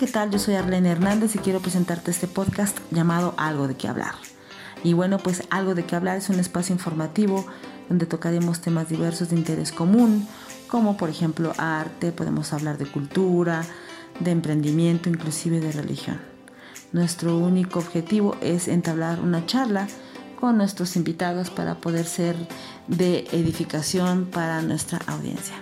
¿qué tal? Yo soy Arlene Hernández y quiero presentarte este podcast llamado Algo de qué hablar. Y bueno, pues Algo de qué hablar es un espacio informativo donde tocaremos temas diversos de interés común, como por ejemplo arte, podemos hablar de cultura, de emprendimiento, inclusive de religión. Nuestro único objetivo es entablar una charla con nuestros invitados para poder ser de edificación para nuestra audiencia.